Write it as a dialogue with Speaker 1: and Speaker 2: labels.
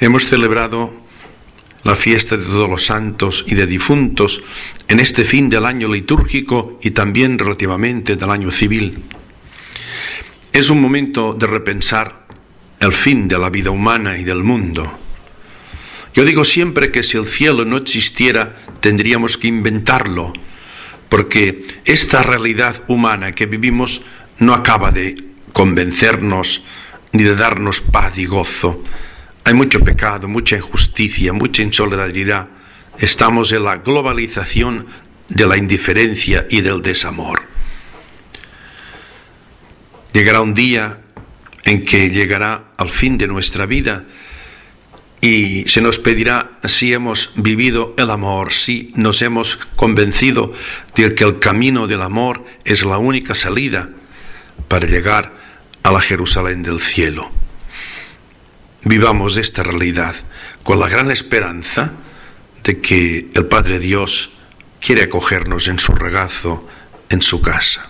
Speaker 1: Hemos celebrado la fiesta de todos los santos y de difuntos en este fin del año litúrgico y también relativamente del año civil. Es un momento de repensar el fin de la vida humana y del mundo. Yo digo siempre que si el cielo no existiera, tendríamos que inventarlo, porque esta realidad humana que vivimos no acaba de convencernos ni de darnos paz y gozo. Hay mucho pecado, mucha injusticia, mucha insolidaridad. Estamos en la globalización de la indiferencia y del desamor. Llegará un día en que llegará al fin de nuestra vida y se nos pedirá si hemos vivido el amor, si nos hemos convencido de que el camino del amor es la única salida para llegar a la Jerusalén del cielo. Vivamos esta realidad con la gran esperanza de que el Padre Dios quiere acogernos en su regazo, en su casa.